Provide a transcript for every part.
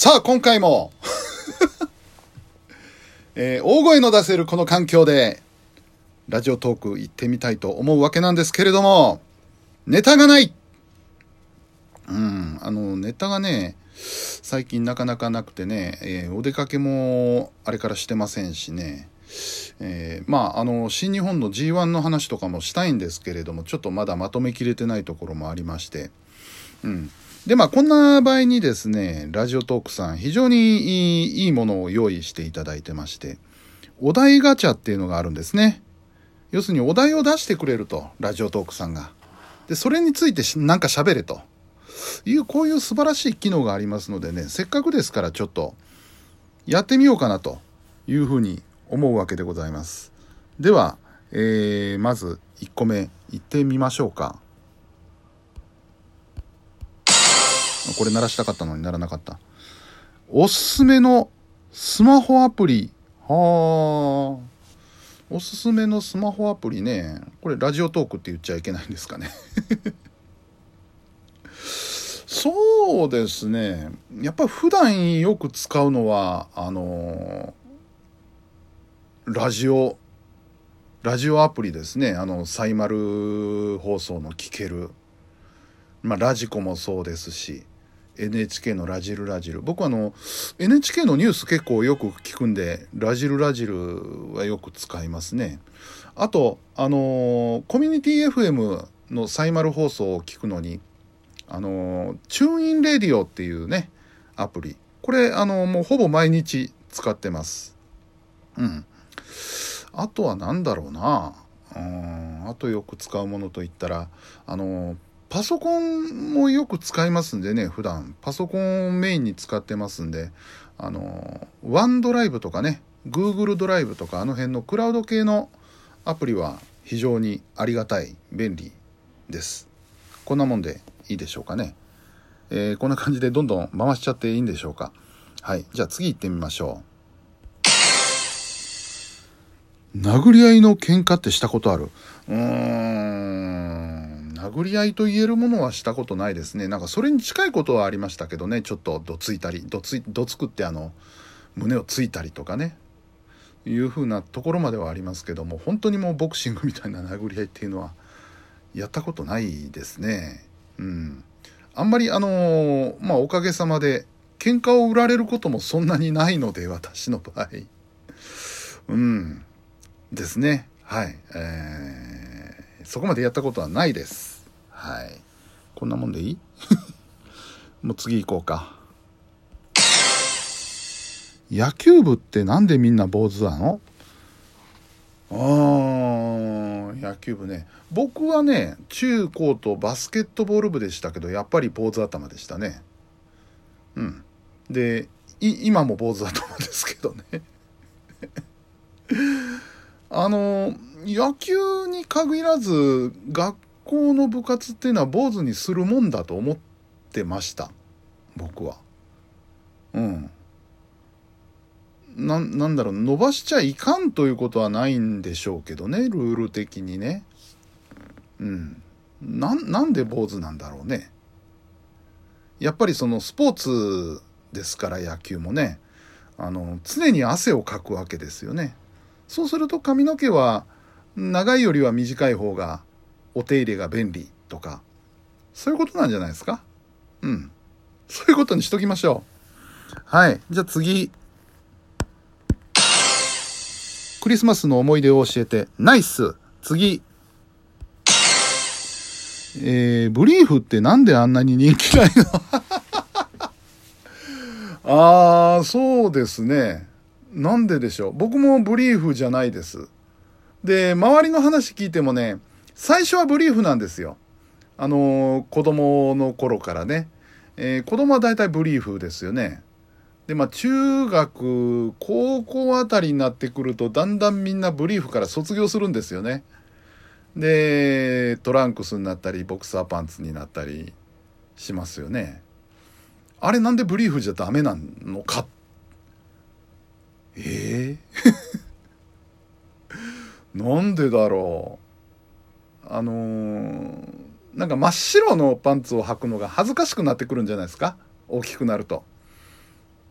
さあ、今回も、えー大声の出せるこの環境で、ラジオトーク行ってみたいと思うわけなんですけれども、ネタがない。うん、あの、ネタがね、最近なかなかなくてね、えーお出かけもあれからしてませんしね、えーまあ、あの、新日本の G1 の話とかもしたいんですけれども、ちょっとまだまとめきれてないところもありまして、うん。で、まあ、こんな場合にですね、ラジオトークさん、非常にいいものを用意していただいてまして、お題ガチャっていうのがあるんですね。要するにお題を出してくれると、ラジオトークさんが。で、それについてなんか喋れと。いう、こういう素晴らしい機能がありますのでね、せっかくですからちょっと、やってみようかなというふうに思うわけでございます。では、えー、まず1個目、いってみましょうか。これ鳴らしたかったのにならなかった。おすすめのスマホアプリ。はあ。おすすめのスマホアプリね。これラジオトークって言っちゃいけないんですかね。そうですね。やっぱ普段よく使うのは、あのラジオ、ラジオアプリですね。あの、サイマル放送の聞ける。まあ、ラジコもそうですし、NHK のラジルラジル。僕はあの、NHK のニュース結構よく聞くんで、ラジルラジルはよく使いますね。あと、あの、コミュニティ FM のサイマル放送を聞くのに、あの、チューンインレディオっていうね、アプリ。これ、あの、もうほぼ毎日使ってます。うん。あとは何だろうな。うん、あとよく使うものといったら、あの、パソコンもよく使いますんでね、普段。パソコンをメインに使ってますんで、あの、ワンドライブとかね、Google ドライブとかあの辺のクラウド系のアプリは非常にありがたい、便利です。こんなもんでいいでしょうかね。えーこんな感じでどんどん回しちゃっていいんでしょうか。はい。じゃあ次行ってみましょう。殴り合いの喧嘩ってしたことある？うーん。殴り合いと言えるものはしたことないですね。なんかそれに近いことはありましたけどね。ちょっとどついたり、どつ、どつくってあの、胸をついたりとかね。いう風なところまではありますけども、本当にもうボクシングみたいな殴り合いっていうのは、やったことないですね。うん。あんまりあのーまあおかげさまで喧嘩を売られることもそんなにないので私の場合。うん。ですね。はい。えー、そこまでやったことはないです。はい。こんなもんでいい？もう次行こうか。野球部ってなんでみんな坊主なの？あー野球部ね。僕はね中高とバスケットボール部でしたけどやっぱり坊主頭でしたね。うん。で今も坊主頭ですけどね。あの野球に限らず学校の部活っていうのは坊主にするもんだと思ってました。僕は。うん。ななんだろう伸ばしちゃいかんということはないんでしょうけどねルール的にね。うん。なんなんで坊主なんだろうね。やっぱりそのスポーツですから野球もね。あの常に汗をかくわけですよね。そうすると髪の毛は長いよりは短い方がお手入れが便利とかそういうことなんじゃないですか？うんそういうことにしときましょうはいじゃあ次クリスマスの思い出を教えて。ナイス次。えー、ブリーフってなんであんなに人気ないの？あー、そうですね。なんででしょう。僕もブリーフじゃないです。で、周りの話聞いてもね、最初はブリーフなんですよ。あのー子供の頃からね。えー子供は大体ブリーフですよね。でまあ中学高校あたりになってくるとだんだんみんなブリーフから卒業するんですよね。でトランクスになったりボクサーパンツになったりしますよね。あれなんでブリーフじゃダメなのか？ええ なんでだろう？あのーなんか真っ白のパンツを履くのが恥ずかしくなってくるんじゃないですか？大きくなると。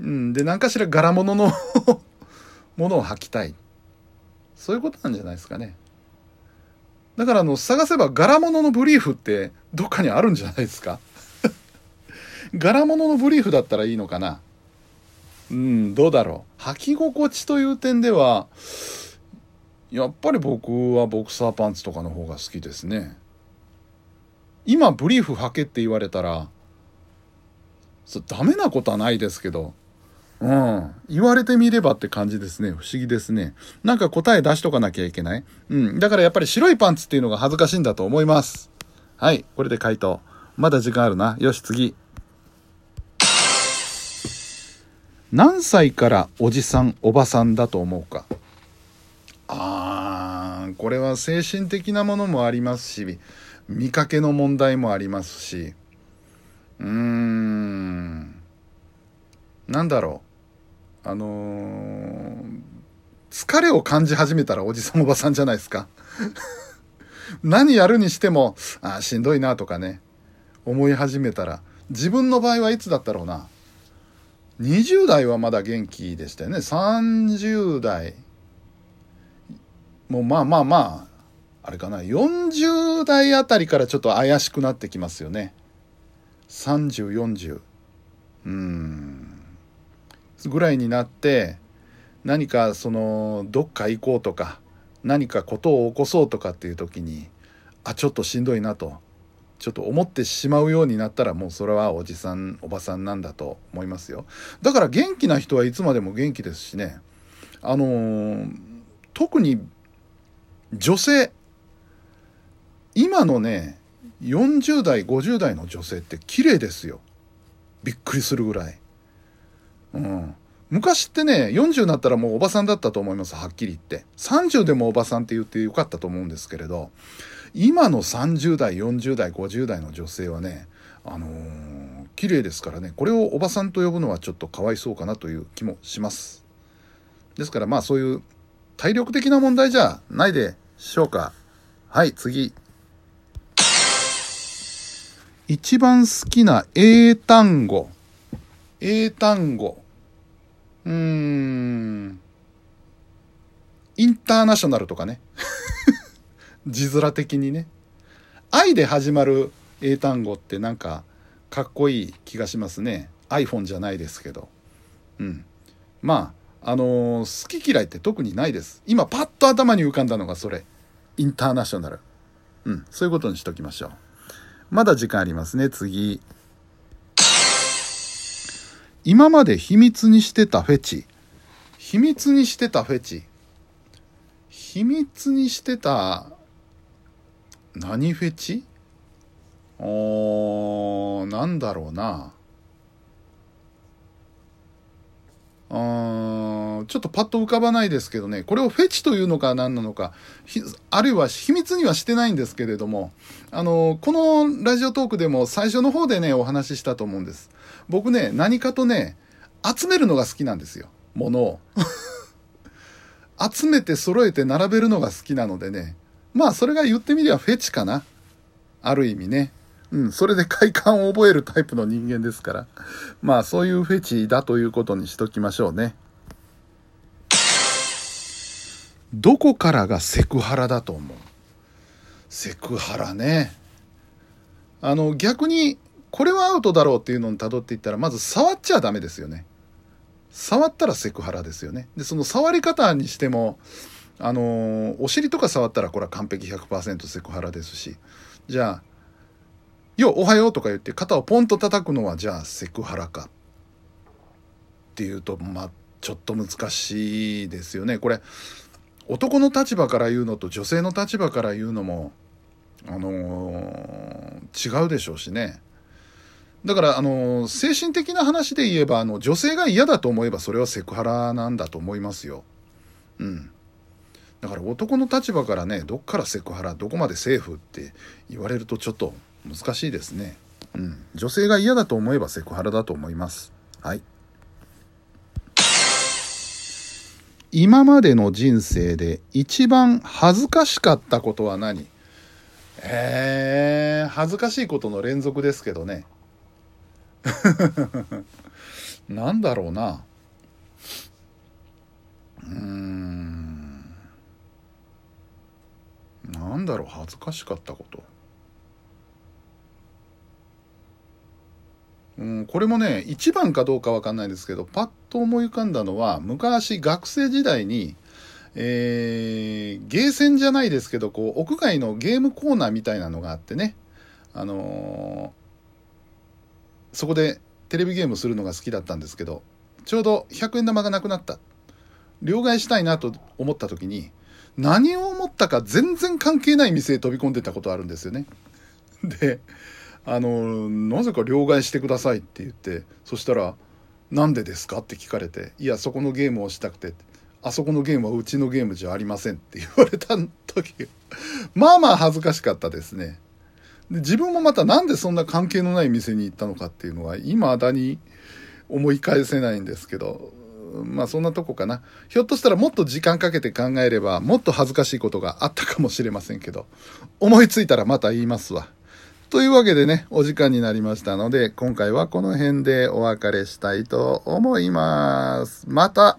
うん、で何かしら柄物の ものを履きたい。そういうことなんじゃないですかね。だからあの探せば柄物のブリーフってどっかにあるんじゃないですか？柄物のブリーフだったらいいのかな？うんどうだろう。履き心地という点ではやっぱり僕はボクサーパンツとかの方が好きですね。今ブリーフ履けって言われたらそダメなことはないですけど。うん。言われてみればって感じですね。不思議ですね。なんか答え出しとかなきゃいけない？うん。だからやっぱり白いパンツっていうのが恥ずかしいんだと思います。はい。これで回答。まだ時間あるな。よし次。何歳からおじさんおばさんだと思うか？あーこれは精神的なものもありますし見かけの問題もありますし。うーん。なんだろう。あのー疲れを感じ始めたらおじさんおばさんじゃないですか。何やるにしてもあーしんどいなとかね。思い始めたら。自分の場合はいつだったろうな。20代はまだ元気でしたよね。30代。もうまあまあまああれかな。40代あたりからちょっと怪しくなってきますよね。3040うん。ぐらいになって何かそのどっか行こうとか何かことを起こそうとかっていう時にあちょっとしんどいなとちょっと思ってしまうようになったらもうそれはおじさんおばさんなんだと思いますよ。だから元気な人はいつまでも元気ですしね。あのー特に女性。今のね40代50代の女性って綺麗ですよ。びっくりするぐらい。うん。昔ってね40になったらもうおばさんだったと思いますはっきり言って。30でもおばさんって言ってよかったと思うんですけれど今の30代40代50代の女性はねあのー、綺麗ですからね。これをおばさんと呼ぶのはちょっとかわいそうかなという気もします。ですからまあそういう体力的な問題じゃないでしょうか。はい次。一番好きな英単語。英単語。うーん。インターナショナルとかね。字面的にね。愛で始まる英単語ってなんかかっこいい気がしますね。iPhone じゃないですけど。うん。まああの好き嫌いって特にないです。今パッと頭に浮かんだのがそれ。インターナショナル。うん。そういうことにしときましょう。まだ時間ありますね次。今まで秘密にしてたフェチ。秘密にしてたフェチ。秘密にしてた何フェチ？おーなんだろうな。あー。ちょっとパッと浮かばないですけどね。これをフェチというのか何なのかあるいは秘密にはしてないんですけれどもあのこのラジオトークでも最初の方でねお話ししたと思うんです。僕ね何かとね集めるのが好きなんですよ。物を。集めて揃えて並べるのが好きなのでね。まあそれが言ってみればフェチかな。ある意味ね。うんそれで快感を覚えるタイプの人間ですから。まあそういうフェチだということにしときましょうね。どこからがセクハラだと思う？セクハラね。あの逆にこれはアウトだろうっていうのに辿っていったらまず触っちゃダメですよね。触ったらセクハラですよね。でその触り方にしてもあのお尻とか触ったらこれは完璧100%セクハラですし。じゃあ「よおはよう」とか言って肩をポンと叩くのはじゃあセクハラかっていうとまあちょっと難しいですよね。これ男の立場から言うのと女性の立場から言うのもあのー違うでしょうしね。だから、あのー精神的な話で言えばあの女性が嫌だと思えばそれはセクハラなんだと思いますよ。うん。だから男の立場からねどっからセクハラどこまでセーフって言われるとちょっと難しいですね。うん。女性が嫌だと思えばセクハラだと思います。はい。今までの人生で一番恥ずかしかったことは何？えー、恥ずかしいことの連続ですけどね なんだろうな。うーん。なんだろう、恥ずかしかったこと。うん、これもね、一番かどうかわかんないですけど、パッと思い浮かんだのは、昔学生時代に、えー、ゲーセンじゃないですけど、こう、屋外のゲームコーナーみたいなのがあってね、あのー、そこでテレビゲームするのが好きだったんですけど、ちょうど100円玉がなくなった。両替したいなと思った時に、何を思ったか全然関係ない店へ飛び込んでたことあるんですよね。で、あの、なぜか両替してくださいって言って、そしたら、なんでですか？って聞かれて、いや、そこのゲームをしたくて、あそこのゲームはうちのゲームじゃありませんって言われた時、まあまあ恥ずかしかったですね。で自分もまたなんでそんな関係のない店に行ったのかっていうのは、未だに思い返せないんですけど、まあそんなとこかな。ひょっとしたらもっと時間かけて考えれば、もっと恥ずかしいことがあったかもしれませんけど、思いついたらまた言いますわ。というわけでね、お時間になりましたので、今回はこの辺でお別れしたいと思います。また